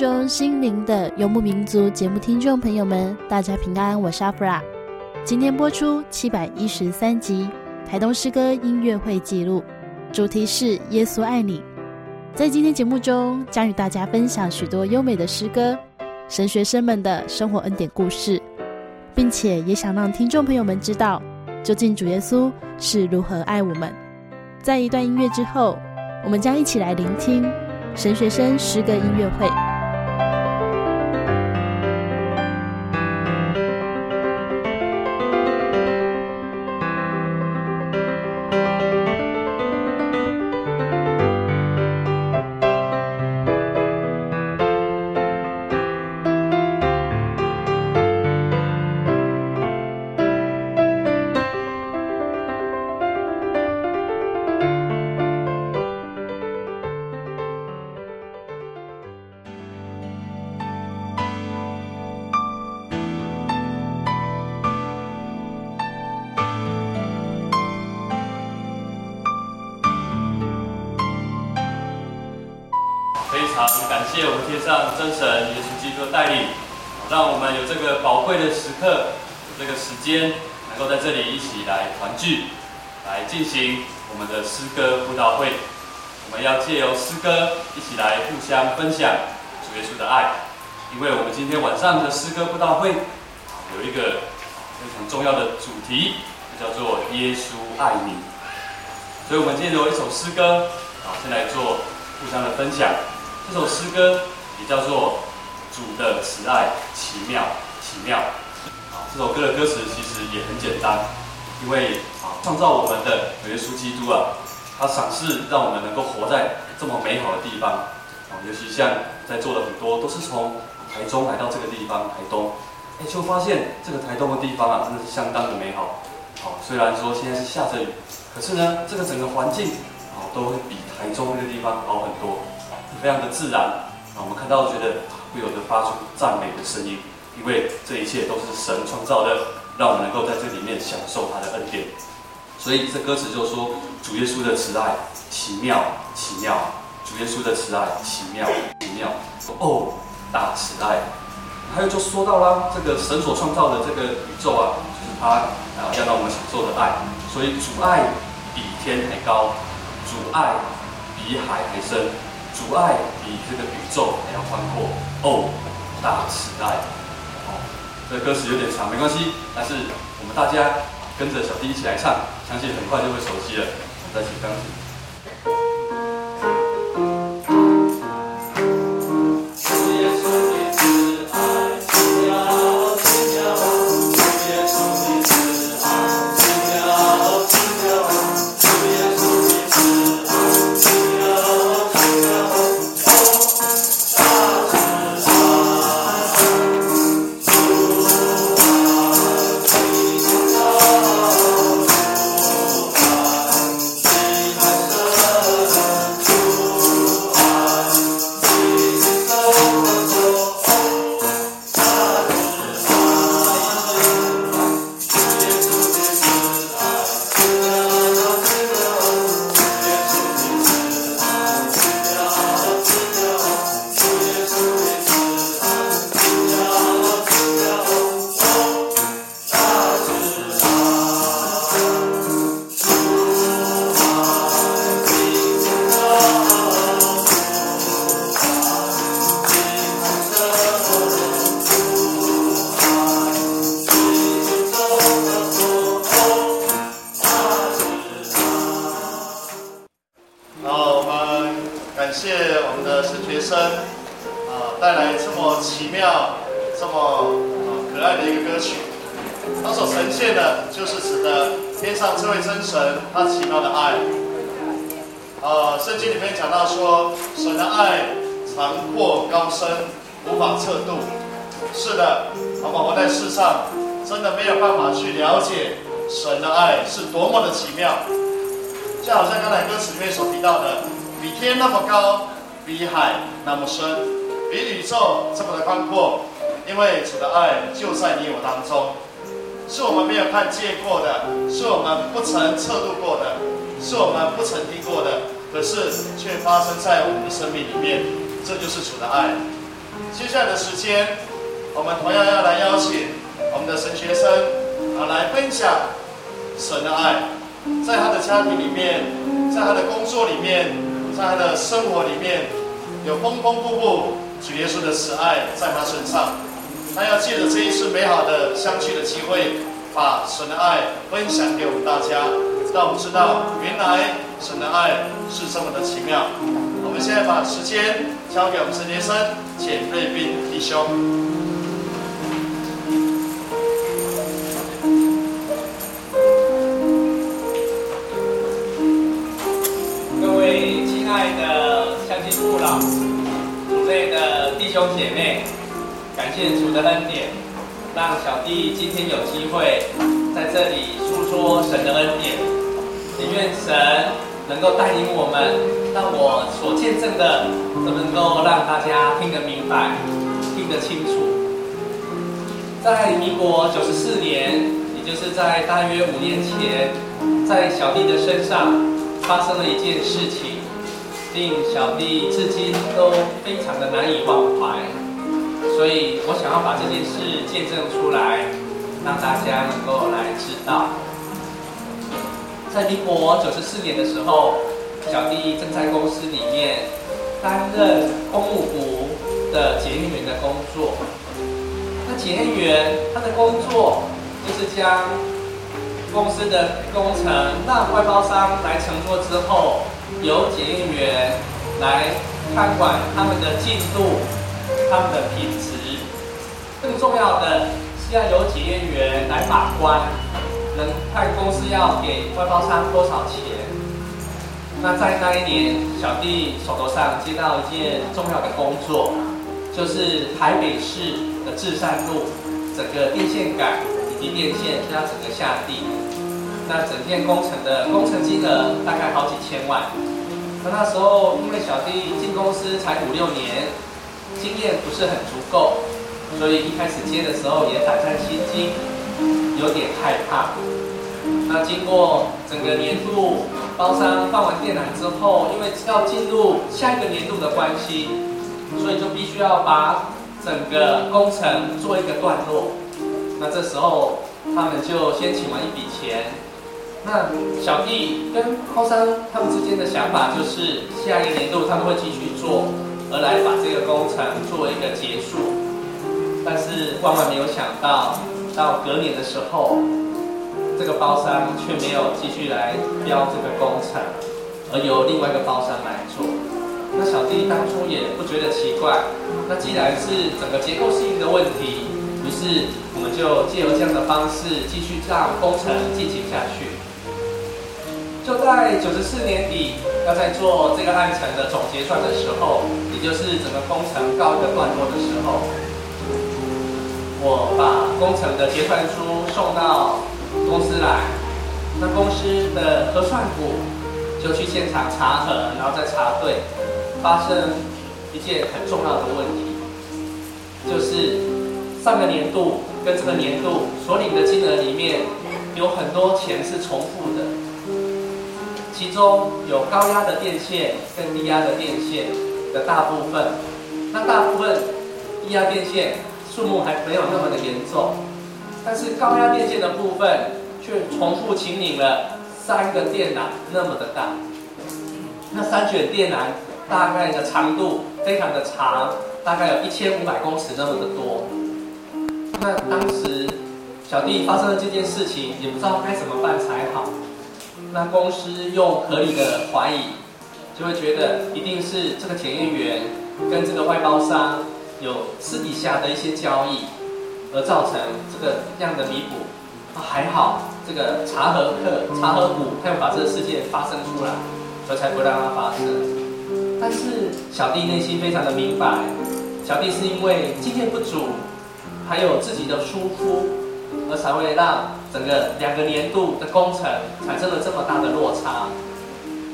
中，心灵的游牧民族节目听众朋友们，大家平安，我是阿弗拉。今天播出七百一十三集台东诗歌音乐会记录，主题是耶稣爱你。在今天节目中，将与大家分享许多优美的诗歌、神学生们的生活恩典故事，并且也想让听众朋友们知道，究竟主耶稣是如何爱我们。在一段音乐之后，我们将一起来聆听。神学生诗歌音乐会。诗歌布道会有一个非常重要的主题，叫做耶稣爱你。所以，我们今天有一首诗歌，好，先来做互相的分享。这首诗歌也叫做《主的慈爱奇妙奇妙》啊，这首歌的歌词其实也很简单，因为啊，创造我们的耶稣基督啊，他赏赐让我们能够活在这么美好的地方，尤其像在座的很多都是从台中来到这个地方，台东，哎，就发现这个台东的地方啊，真的是相当的美好。好，虽然说现在是下着雨，可是呢，这个整个环境啊，都会比台中那个地方好很多。非常的自然啊，我们看到觉得不由得发出赞美的声音，因为这一切都是神创造的，让我们能够在这里面享受他的恩典。所以这歌词就说，主耶稣的慈爱奇妙奇妙，主耶稣的慈爱奇妙奇妙。哦，大慈爱。还有就说到了这个神所创造的这个宇宙啊，就是他啊要让我们享受的爱。所以主爱比天还高，主爱比海还深。主爱比这个宇宙还要宽阔哦，大慈爱哦，这歌词有点长，没关系，但是我们大家跟着小弟一起来唱，相信很快就会熟悉了。我们再起钢琴。奇妙。就好像刚才歌词里面所提到的，比天那么高，比海那么深，比宇宙这么的宽阔。因为主的爱就在你我当中，是我们没有看见过的，是我们不曾测度过的，是我们不曾听过的，可是却发生在我们的生命里面。这就是主的爱。接下来的时间，我们同样要来邀请我们的神学生啊来分享神的爱。在他的家庭里面，在他的工作里面，在他的生活里面，有丰丰富富主耶稣的慈爱在他身上。他要借着这一次美好的相聚的机会，把神的爱分享给我们大家，让我们知道原来神的爱是这么的奇妙。我们现在把时间交给我们神先生简瑞斌弟兄。爱的乡亲父老、主内的弟兄姐妹，感谢主的恩典，让小弟今天有机会在这里诉说神的恩典。也愿神能够带领我们，让我所见证的都能够让大家听得明白、听得清楚。在民国九十四年，也就是在大约五年前，在小弟的身上发生了一件事情。令小弟至今都非常的难以忘怀，所以我想要把这件事见证出来，让大家能够来知道。在民国九十四年的时候，小弟正在公司里面担任公务部的检验员的工作。那检验员他的工作就是将公司的工程让外包商来承做之后。由检验员来看管他们的进度、他们的品质，更重要的是要由检验员来把关，能看公司要给外包商多少钱。那在那一年，小弟手头上接到一件重要的工作，就是台北市的至善路整个电线杆以及电线要整个下地，那整件工程的工程金额大概好几千万。那那时候，因为小弟进公司才五六年，经验不是很足够，所以一开始接的时候也胆战心惊，有点害怕。那经过整个年度包商放完电缆之后，因为要进入下一个年度的关系，所以就必须要把整个工程做一个段落。那这时候他们就先请完一笔钱。那小弟跟包商他们之间的想法就是，下一个年度他们会继续做，而来把这个工程做一个结束。但是万万没有想到，到隔年的时候，这个包商却没有继续来标这个工程，而由另外一个包商来做。那小弟当初也不觉得奇怪，那既然是整个结构性的问题，于是我们就借由这样的方式继续让工程进行下去。就在九十四年底，要在做这个案程的总结算的时候，也就是整个工程告一个段落的时候，我把工程的结算书送到公司来，那公司的核算部就去现场查核，然后再查对，发生一件很重要的问题，就是上个年度跟这个年度所领的金额里面有很多钱是重复的。其中有高压的电线跟低压的电线的大部分，那大部分低压电线数目还没有那么的严重，但是高压电线的部分却重复请领了三个电缆那么的大，那三卷电缆大概的长度非常的长，大概有一千五百公尺那么的多。那当时小弟发生了这件事情，也不知道该怎么办才好。那公司用合理的怀疑，就会觉得一定是这个检验员跟这个外包商有私底下的一些交易，而造成这个样的弥补。还好，这个查核课、查核股，他有把这个事件发生出来，所以才不让它发生。但是小弟内心非常的明白，小弟是因为经验不足，还有自己的疏忽，而才会让整个两个年度的工程产生了这么大的落差，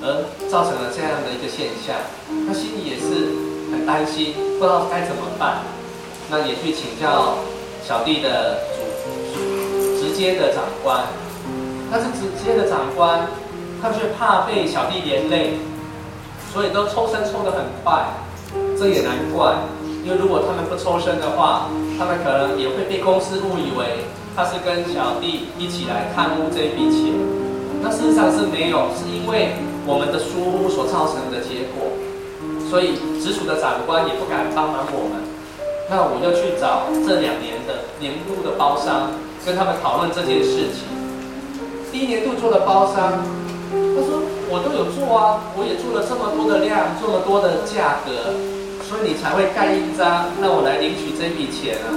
而造成了这样的一个现象。他心里也是很担心，不知道该怎么办。那也去请教小弟的。直接的长官，但是直接的长官，他却怕被小弟连累，所以都抽身抽得很快。这也难怪，因为如果他们不抽身的话，他们可能也会被公司误以为他是跟小弟一起来贪污这笔钱。那事实上是没有，是因为我们的疏忽所造成的结果。所以直属的长官也不敢帮忙我们。那我就去找这两年的年度的包商。跟他们讨论这件事情。第一年度做的包商，他说我都有做啊，我也做了这么多的量，这么多的价格，所以你才会盖印章让我来领取这笔钱啊。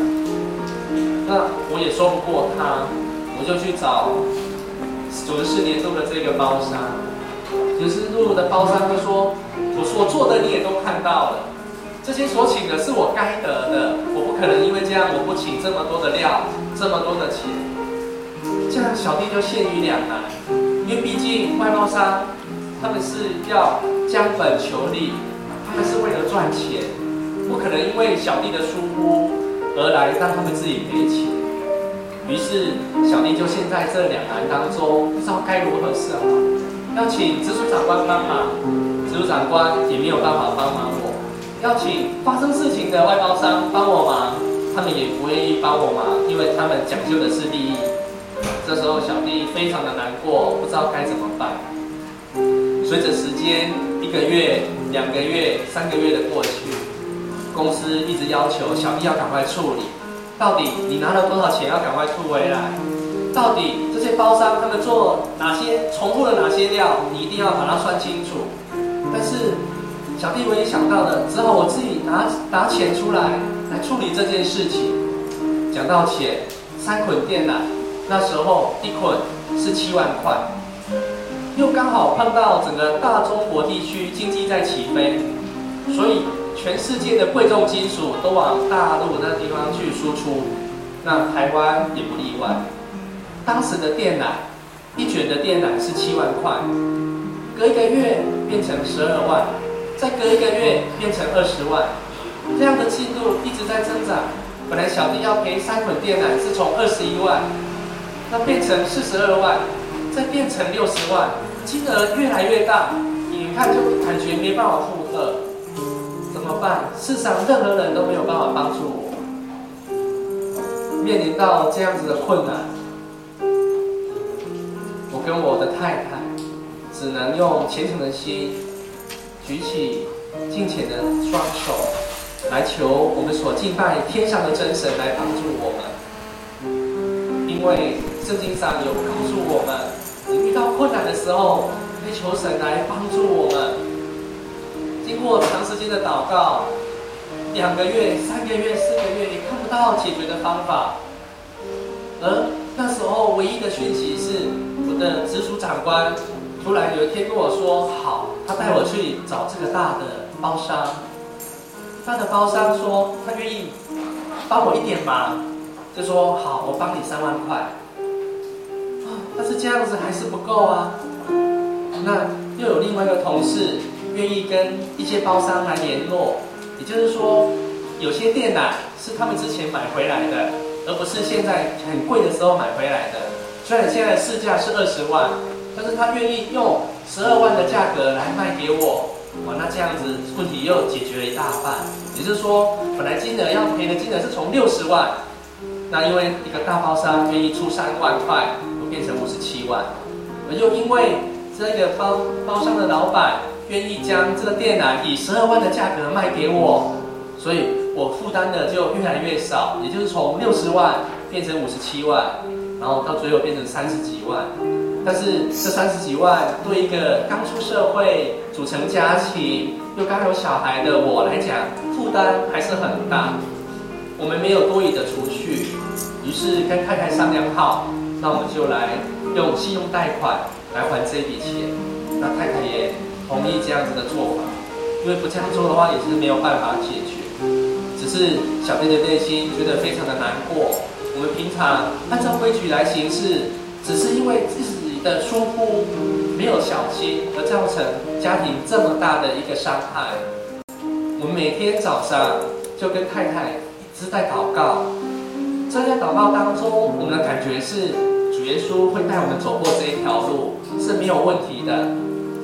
那我也说不过他，我就去找九十四年度的这个包商。九十四年度的包商就说，我所做的你也都看到了。这些所请的是我该得的，我不可能因为这样我不请这么多的料，这么多的钱，这样小弟就陷于两难。因为毕竟外包商他们是要将本求利，他们是为了赚钱，不可能因为小弟的疏忽而来让他们自己赔钱。于是小弟就陷在这两难当中，不知道该如何是好。要请直属长官帮忙，直属长官也没有办法帮忙我。要请发生事情的外包商帮我忙，他们也不愿意帮我忙，因为他们讲究的是利益。这时候小弟非常的难过，不知道该怎么办。随着时间一个月、两个月、三个月的过去，公司一直要求小弟要赶快处理。到底你拿了多少钱要赶快吐回来？到底这些包商他们做哪些重复了哪些料，你一定要把它算清楚。但是。小弟唯一想到的，只好我自己拿拿钱出来来处理这件事情。讲到钱，三捆电缆，那时候一捆是七万块，又刚好碰到整个大中国地区经济在起飞，所以全世界的贵重金属都往大陆那地方去输出，那台湾也不例外。当时的电缆，一卷的电缆是七万块，隔一个月变成十二万。再隔一个月变成二十万，这样的进度一直在增长。本来小弟要赔三捆电缆是从二十一万，那变成四十二万，再变成六十万，金额越来越大，眼看就感觉没办法负荷，怎么办？世上任何人都没有办法帮助我。面临到这样子的困难，我跟我的太太只能用虔诚的心。举起敬虔的双手，来求我们所敬拜天上的真神来帮助我们。因为圣经上有告诉我们，你遇到困难的时候，可以求神来帮助我们。经过长时间的祷告，两个月、三个月、四个月，你看不到解决的方法。而那时候唯一的讯息是，我的直属长官。突然有一天跟我说：“好，他带我去找这个大的包商。大的包商说他愿意帮我一点忙，就说好，我帮你三万块。但是这样子还是不够啊。那又有另外一个同事愿意跟一些包商来联络，也就是说，有些电缆是他们之前买回来的，而不是现在很贵的时候买回来的。虽然现在市价是二十万。”但是他愿意用十二万的价格来卖给我，哇，那这样子问题又解决了一大半。也就是说，本来金额要赔的金额是从六十万，那因为一个大包商愿意出三万块，就变成五十七万。而又因为这个包包商的老板愿意将这个电缆以十二万的价格卖给我，所以我负担的就越来越少，也就是从六十万变成五十七万，然后到最后变成三十几万。但是这三十几万对一个刚出社会、组成家庭又刚有小孩的我来讲，负担还是很大。我们没有多余的储蓄，于是跟太太商量好，那我们就来用信用贷款来还这笔钱。那太太也同意这样子的做法，因为不这样做的话也是没有办法解决。只是小弟的内心觉得非常的难过。我们平常按照规矩来行事，只是因为自己的疏忽，没有小心，而造成家庭这么大的一个伤害。我们每天早上就跟太太一直在祷告，在这祷告当中，我们的感觉是主耶稣会带我们走过这一条路是没有问题的。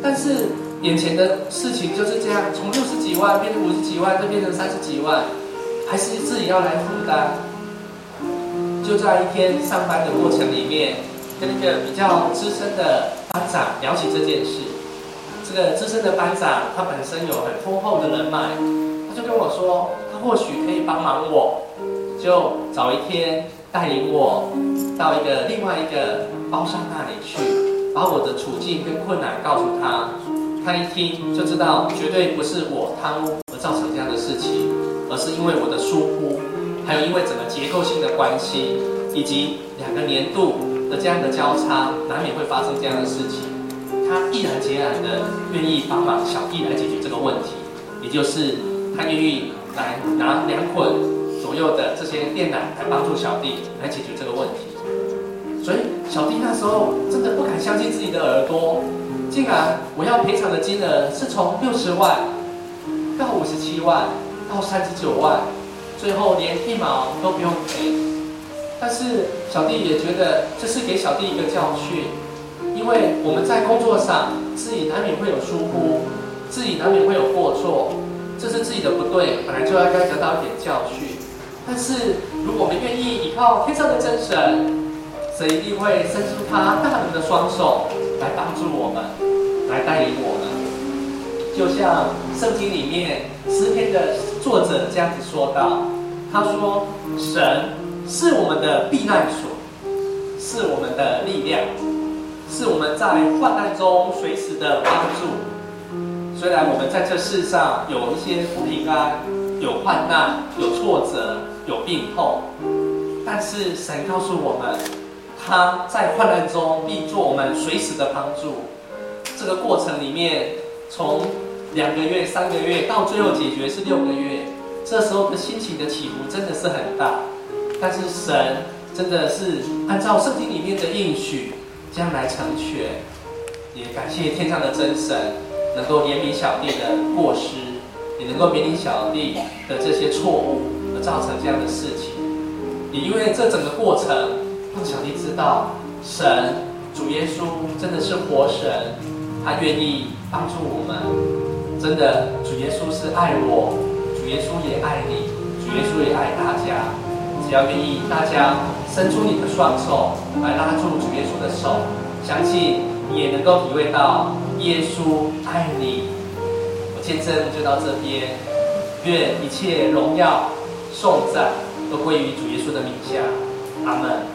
但是眼前的事情就是这样，从六十几万变成五十几万，再变成三十几万，还是自己要来负担。就在一天上班的过程里面，跟一个比较资深的班长聊起这件事。这个资深的班长他本身有很丰厚的人脉，他就跟我说，他或许可以帮忙我，就找一天带领我到一个另外一个包商那里去，把我的处境跟困难告诉他。他一听就知道，绝对不是我贪污而造成这样的事情，而是因为我的疏忽。还有因为整个结构性的关系，以及两个年度的这样的交叉，难免会发生这样的事情。他毅然决然的愿意帮忙小弟来解决这个问题，也就是他愿意来拿两捆左右的这些电缆来帮助小弟来解决这个问题。所以小弟那时候真的不敢相信自己的耳朵，竟然我要赔偿的金额是从六十万到五十七万到三十九万。最后连一毛都不用赔，但是小弟也觉得这是给小弟一个教训，因为我们在工作上自己难免会有疏忽，自己难免会有过错，这是自己的不对，本来就应该得到一点教训。但是如果我们愿意依靠天上的真神，神一定会伸出他大能的双手来帮助我们，来带领我们。就像圣经里面诗篇的作者这样子说道：“他说，神是我们的避难所，是我们的力量，是我们在患难中随时的帮助。虽然我们在这世上有一些不平安，有患难，有挫折，有病痛，但是神告诉我们，他在患难中必做我们随时的帮助。这个过程里面，从两个月、三个月，到最后解决是六个月。这时候的心情的起伏真的是很大，但是神真的是按照圣经里面的应许，将来成全。也感谢天上的真神，能够怜悯小弟的过失，也能够怜悯小弟的这些错误，而造成这样的事情。也因为这整个过程，让小弟知道，神主耶稣真的是活神，他愿意帮助我们。真的，主耶稣是爱我，主耶稣也爱你，主耶稣也爱大家。只要愿意，大家伸出你的双手来拉住主耶稣的手，相信你也能够体会到耶稣爱你。我见证就到这边，愿一切荣耀、颂赞都归于主耶稣的名下。阿门。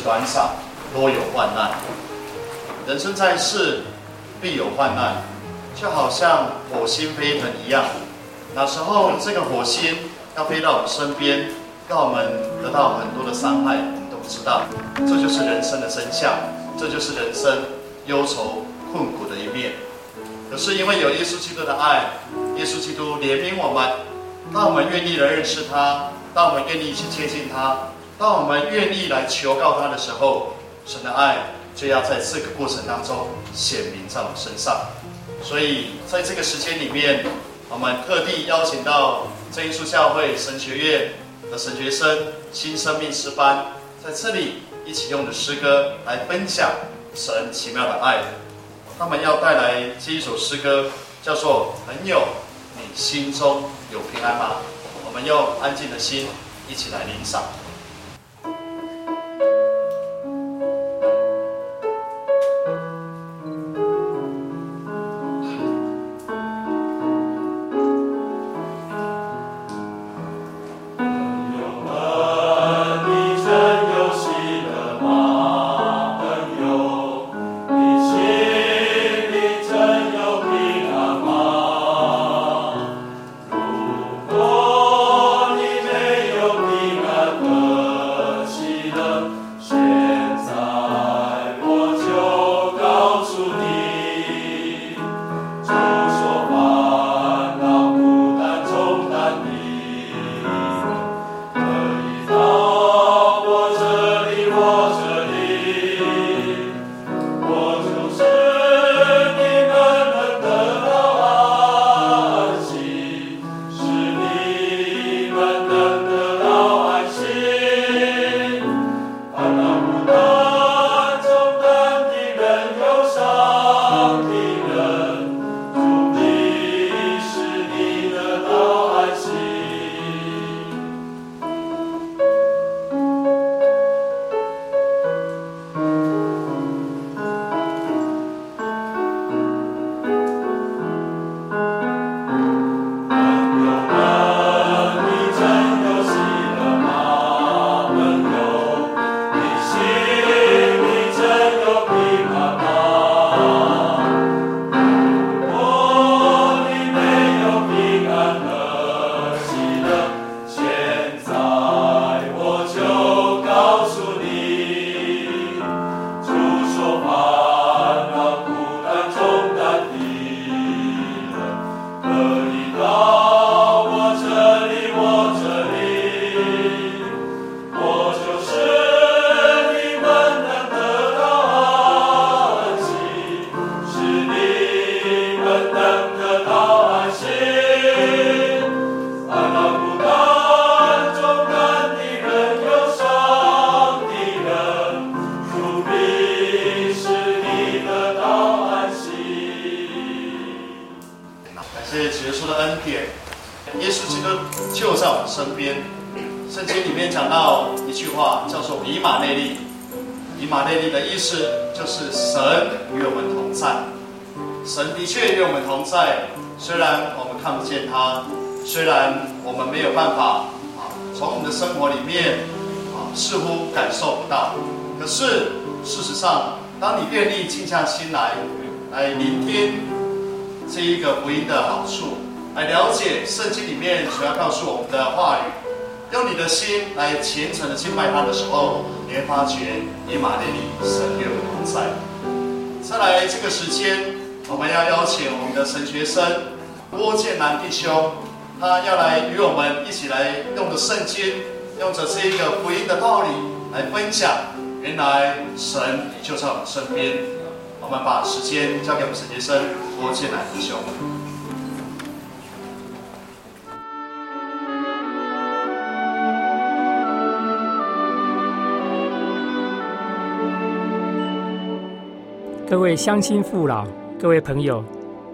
日子短少，多有患难。人生在世，必有患难，就好像火星飞腾一样。那时候，这个火星要飞到我们身边，让我们得到很多的伤害，我们都不知道。这就是人生的真相，这就是人生忧愁困苦的一面。可是因为有耶稣基督的爱。”耶稣基督怜悯我们，当我们愿意来认识他，当我们愿意去接近他，当我们愿意来求告他的时候，神的爱就要在这个过程当中显明在我们身上。所以在这个时间里面，我们特地邀请到真耶稣教会神学院的神学生新生命诗班，在这里一起用的诗歌来分享神奇妙的爱。他们要带来这一首诗歌，叫做《朋友》。你心中有平安吗？我们用安静的心一起来聆赏。虔诚的敬拜他的时候，你会发觉以马内利，神与我们同在。再来这个时间，我们要邀请我们的神学生郭建南弟兄，他要来与我们一起来用着圣经，用着这一个福音的道理来分享。原来神就在我们身边。我们把时间交给我们神学生郭建南弟兄。各位乡亲父老，各位朋友，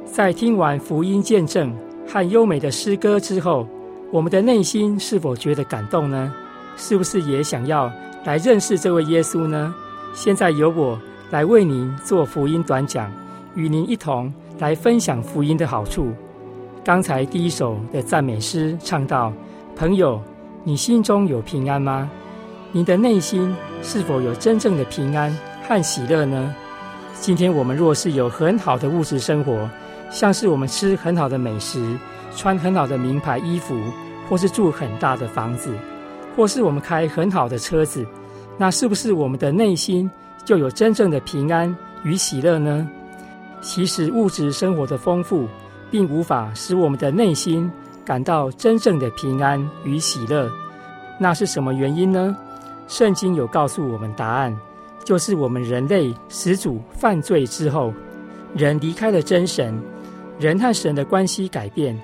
在听完福音见证和优美的诗歌之后，我们的内心是否觉得感动呢？是不是也想要来认识这位耶稣呢？现在由我来为您做福音短讲，与您一同来分享福音的好处。刚才第一首的赞美诗唱到：“朋友，你心中有平安吗？您的内心是否有真正的平安和喜乐呢？”今天我们若是有很好的物质生活，像是我们吃很好的美食、穿很好的名牌衣服，或是住很大的房子，或是我们开很好的车子，那是不是我们的内心就有真正的平安与喜乐呢？其实物质生活的丰富，并无法使我们的内心感到真正的平安与喜乐。那是什么原因呢？圣经有告诉我们答案。就是我们人类始祖犯罪之后，人离开了真神，人和神的关系改变，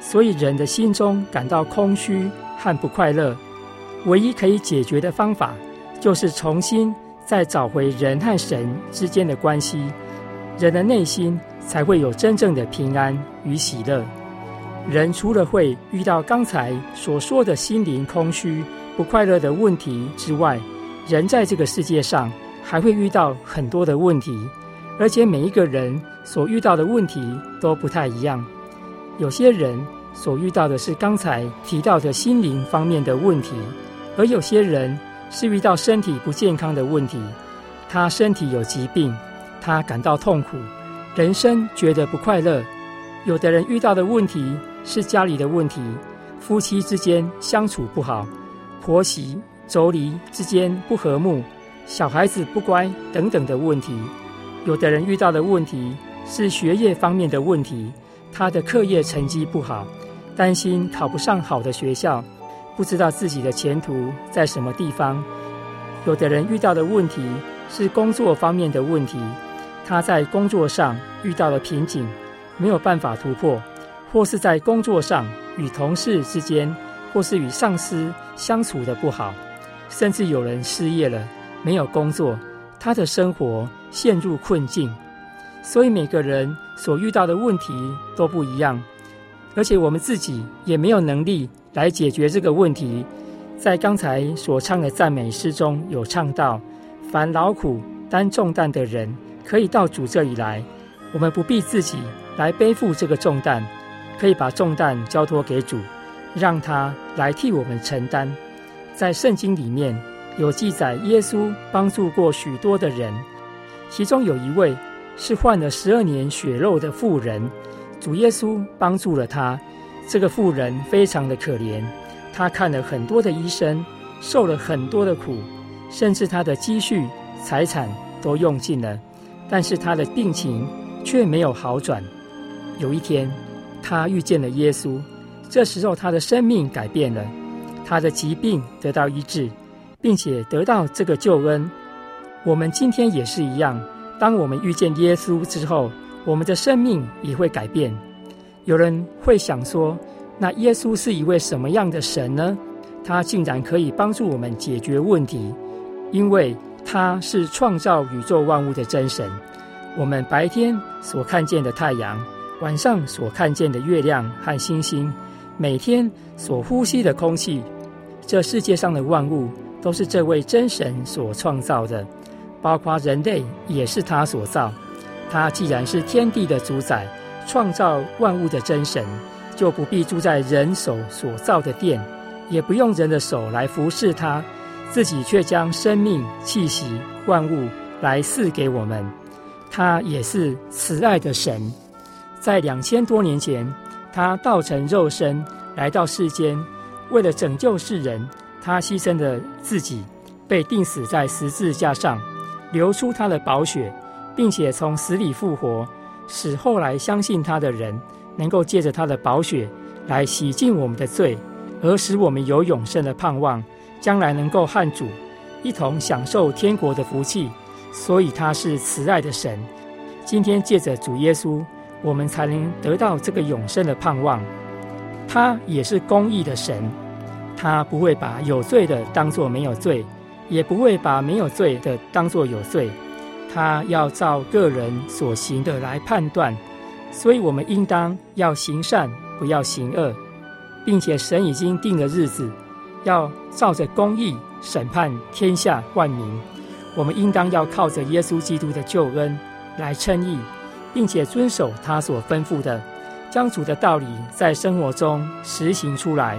所以人的心中感到空虚和不快乐。唯一可以解决的方法，就是重新再找回人和神之间的关系，人的内心才会有真正的平安与喜乐。人除了会遇到刚才所说的心灵空虚、不快乐的问题之外，人在这个世界上，还会遇到很多的问题，而且每一个人所遇到的问题都不太一样。有些人所遇到的是刚才提到的心灵方面的问题，而有些人是遇到身体不健康的问题。他身体有疾病，他感到痛苦，人生觉得不快乐。有的人遇到的问题是家里的问题，夫妻之间相处不好，婆媳妯娌之间不和睦。小孩子不乖等等的问题，有的人遇到的问题是学业方面的问题，他的课业成绩不好，担心考不上好的学校，不知道自己的前途在什么地方。有的人遇到的问题是工作方面的问题，他在工作上遇到了瓶颈，没有办法突破，或是在工作上与同事之间，或是与上司相处的不好，甚至有人失业了。没有工作，他的生活陷入困境，所以每个人所遇到的问题都不一样，而且我们自己也没有能力来解决这个问题。在刚才所唱的赞美诗中有唱到：“凡劳苦担重担的人，可以到主这里来，我们不必自己来背负这个重担，可以把重担交托给主，让他来替我们承担。”在圣经里面。有记载，耶稣帮助过许多的人，其中有一位是患了十二年血肉的妇人，主耶稣帮助了她。这个妇人非常的可怜，她看了很多的医生，受了很多的苦，甚至她的积蓄财产都用尽了，但是她的病情却没有好转。有一天，她遇见了耶稣，这时候她的生命改变了，她的疾病得到医治。并且得到这个救恩，我们今天也是一样。当我们遇见耶稣之后，我们的生命也会改变。有人会想说，那耶稣是一位什么样的神呢？他竟然可以帮助我们解决问题，因为他是创造宇宙万物的真神。我们白天所看见的太阳，晚上所看见的月亮和星星，每天所呼吸的空气，这世界上的万物都是这位真神所创造的，包括人类也是他所造。他既然是天地的主宰，创造万物的真神，就不必住在人手所造的殿，也不用人的手来服侍他，自己却将生命气息万物来赐给我们。他也是慈爱的神，在两千多年前，他道成肉身来到世间，为了拯救世人，他牺牲了自己，被钉死在十字架上，流出他的宝血。并且从死里复活，使后来相信他的人能够借着他的宝血来洗净我们的罪，而使我们有永生的盼望，将来能够和主一同享受天国的福气。所以他是慈爱的神。今天借着主耶稣，我们才能得到这个永生的盼望。他也是公义的神，他不会把有罪的当作没有罪，也不会把没有罪的当作有罪。他要照个人所行的来判断，所以我们应当要行善，不要行恶，并且神已经定了日子，要照着公义审判天下万民。我们应当要靠着耶稣基督的救恩来称义，并且遵守他所吩咐的，将主的道理在生活中实行出来。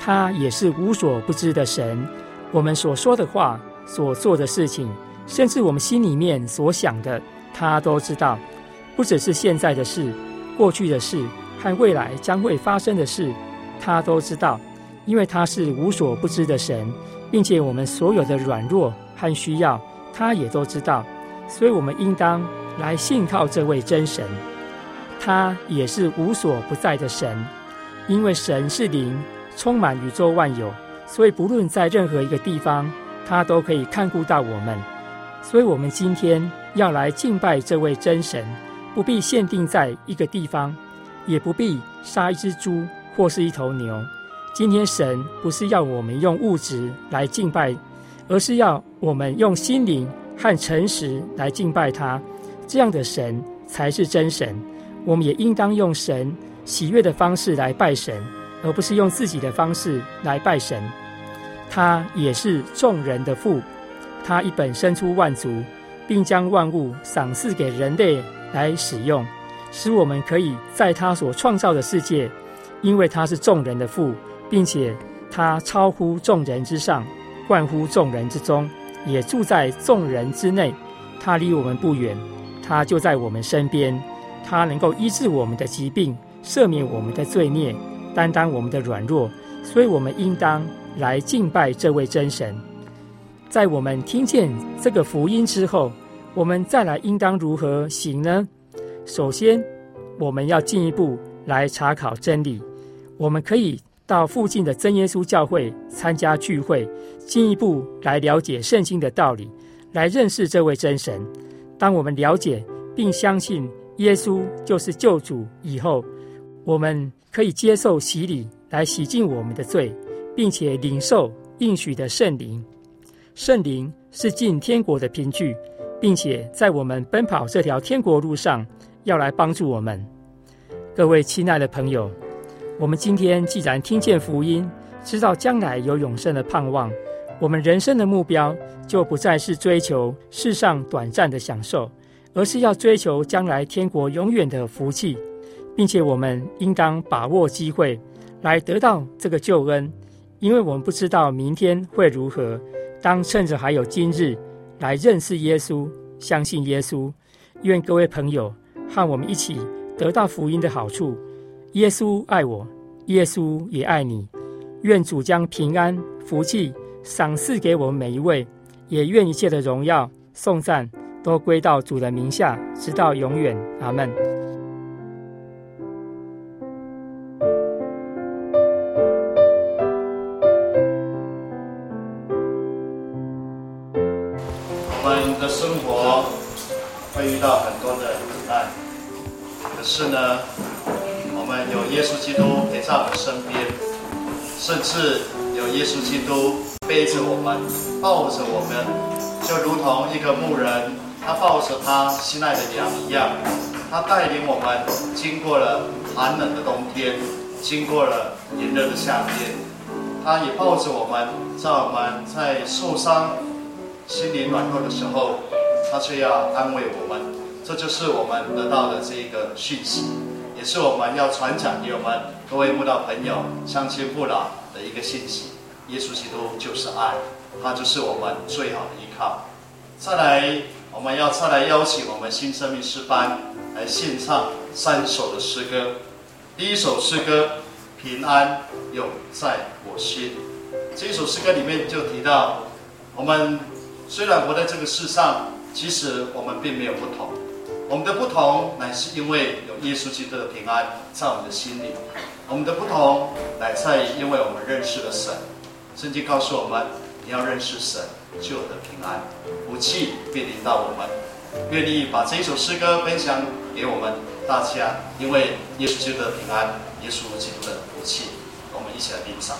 他也是无所不知的神，我们所说的话，所做的事情。甚至我们心里面所想的，他都知道；不只是现在的事、过去的事和未来将会发生的事，他都知道。因为他是无所不知的神，并且我们所有的软弱和需要，他也都知道。所以，我们应当来信靠这位真神。他也是无所不在的神，因为神是灵，充满宇宙万有，所以不论在任何一个地方，他都可以看顾到我们。所以，我们今天要来敬拜这位真神，不必限定在一个地方，也不必杀一只猪或是一头牛。今天，神不是要我们用物质来敬拜，而是要我们用心灵和诚实来敬拜他。这样的神才是真神。我们也应当用神喜悦的方式来拜神，而不是用自己的方式来拜神。他也是众人的父。他一本生出万族，并将万物赏赐给人类来使用，使我们可以在他所创造的世界，因为他是众人的父，并且他超乎众人之上，贯乎众人之中，也住在众人之内。他离我们不远，他就在我们身边。他能够医治我们的疾病，赦免我们的罪孽，担当我们的软弱，所以我们应当来敬拜这位真神。在我们听见这个福音之后，我们再来应当如何行呢？首先，我们要进一步来查考真理。我们可以到附近的真耶稣教会参加聚会，进一步来了解圣经的道理，来认识这位真神。当我们了解并相信耶稣就是救主以后，我们可以接受洗礼来洗净我们的罪，并且领受应许的圣灵。圣灵是进天国的凭据，并且在我们奔跑这条天国路上，要来帮助我们。各位亲爱的朋友，我们今天既然听见福音，知道将来有永生的盼望，我们人生的目标就不再是追求世上短暂的享受，而是要追求将来天国永远的福气，并且我们应当把握机会来得到这个救恩，因为我们不知道明天会如何。当趁着还有今日，来认识耶稣，相信耶稣。愿各位朋友和我们一起得到福音的好处。耶稣爱我，耶稣也爱你。愿主将平安、福气赏赐给我们每一位，也愿一切的荣耀、颂赞都归到主的名下，直到永远。阿门。会遇到很多的苦难，可是呢，我们有耶稣基督陪在我们身边，甚至有耶稣基督背着我们、抱着我们，就如同一个牧人他抱着他心爱的羊一样，他带领我们经过了寒冷的冬天，经过了炎热的夏天，他也抱着我们，在我们在受伤、心灵软弱的时候，他却要安慰我们。这就是我们得到的这个讯息，也是我们要传讲给我们各位慕道朋友、乡亲父老的一个信息。耶稣基督就是爱，他就是我们最好的依靠。再来，我们要再来邀请我们新生命诗班来献唱三首的诗歌。第一首诗歌《平安永在我心》，这一首诗歌里面就提到，我们虽然活在这个世上，其实我们并没有不同。我们的不同乃是因为有耶稣基督的平安在我们的心里。我们的不同乃在于因为我们认识了神。圣经告诉我们，你要认识神，就得平安，福气便临到我们。愿意把这一首诗歌分享给我们大家，因为耶稣基督的平安，耶稣基督的福气，我们一起来领赏。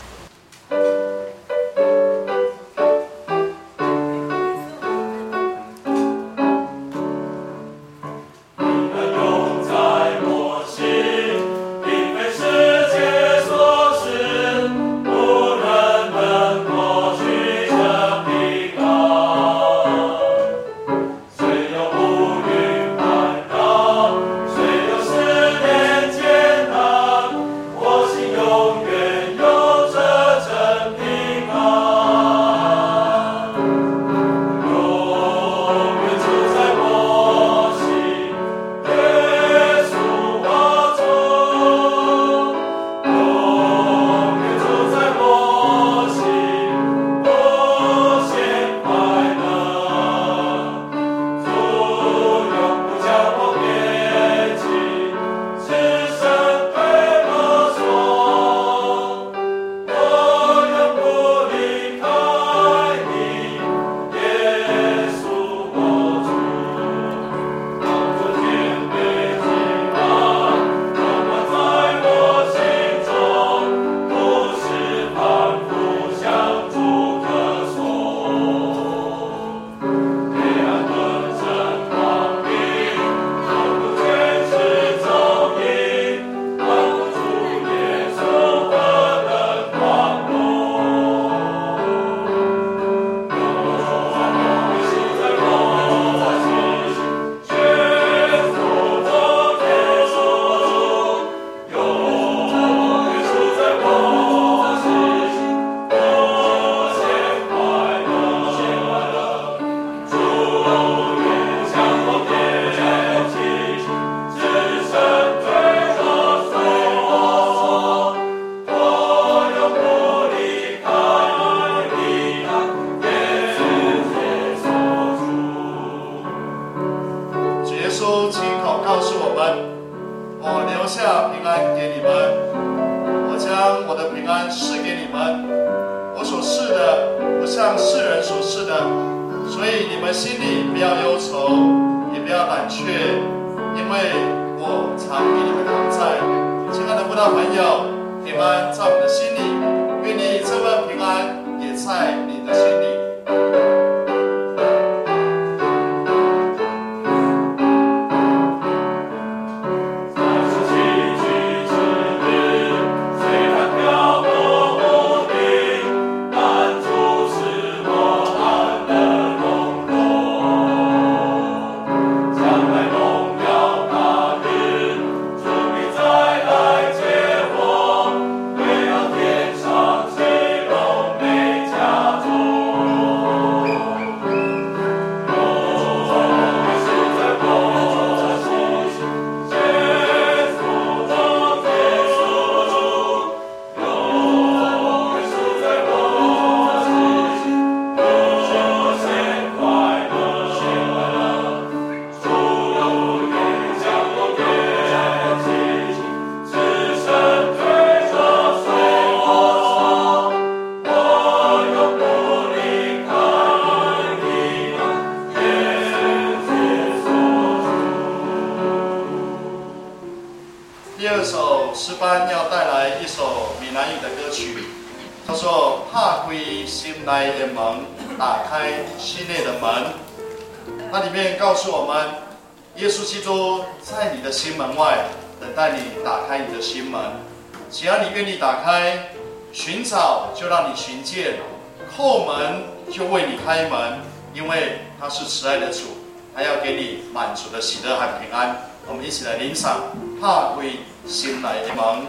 们一起来领赏，拍开心来的门。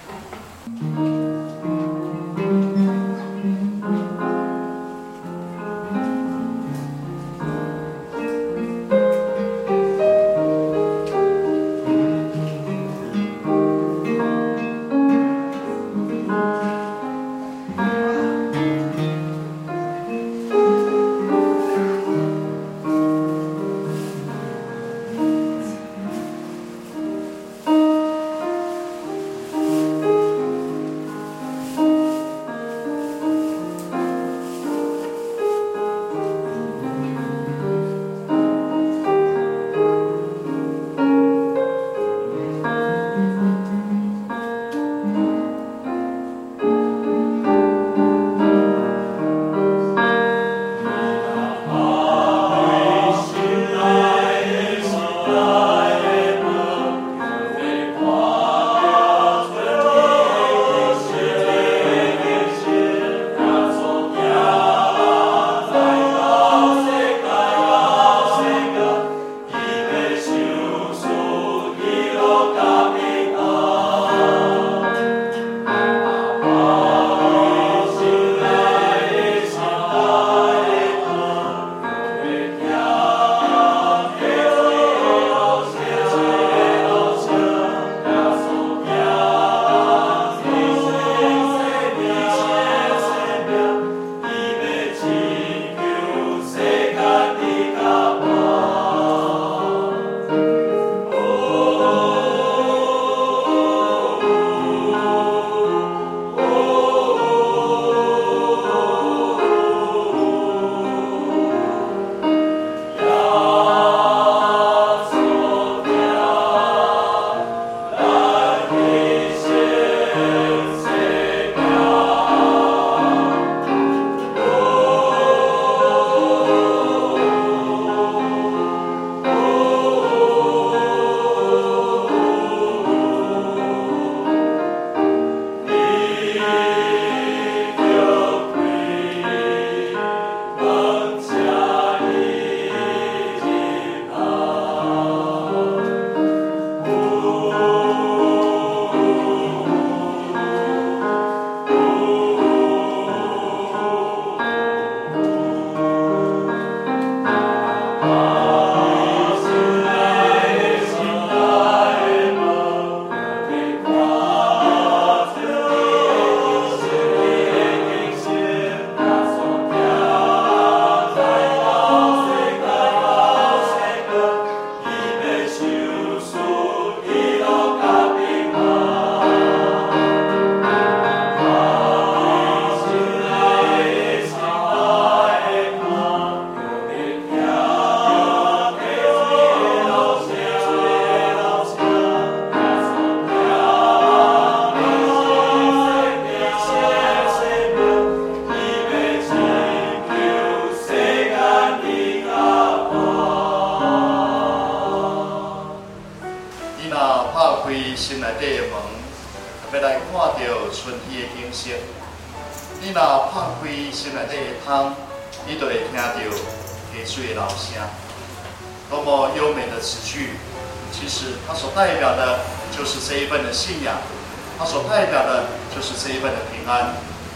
一份的平安，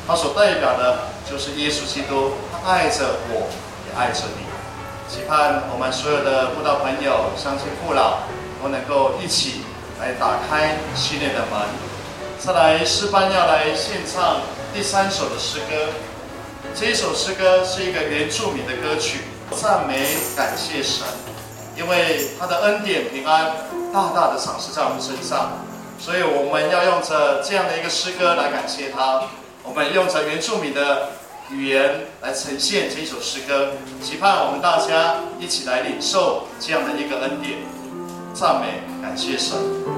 它所代表的就是耶稣基督，他爱着我，也爱着你。期盼我们所有的布道朋友、乡亲父老都能够一起来打开新灵的门。再来，诗班要来献唱第三首的诗歌。这一首诗歌是一个原住民的歌曲，赞美感谢神，因为他的恩典平安大大的赏赐在我们身上。所以我们要用着这样的一个诗歌来感谢他。我们用着原住民的语言来呈现这一首诗歌，期盼我们大家一起来领受这样的一个恩典，赞美感谢神。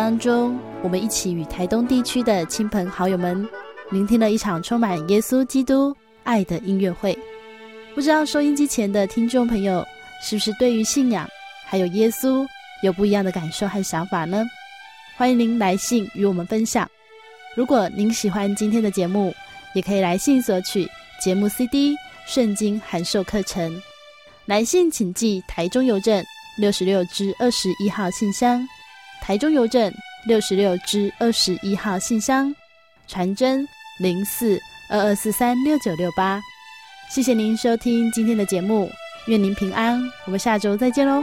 当中，我们一起与台东地区的亲朋好友们聆听了一场充满耶稣基督爱的音乐会。不知道收音机前的听众朋友，是不是对于信仰还有耶稣有不一样的感受和想法呢？欢迎您来信与我们分享。如果您喜欢今天的节目，也可以来信索取节目 CD、圣经函授课程。来信请寄台中邮政六十六至二十一号信箱，台中邮政六十六支二十一号信箱，传真零四二二四三六九六八。谢谢您收听今天的节目，愿您平安，我们下周再见喽。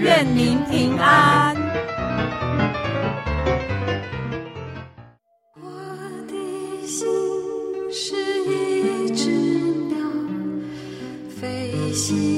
愿您平安。我的心是一只鸟，飞行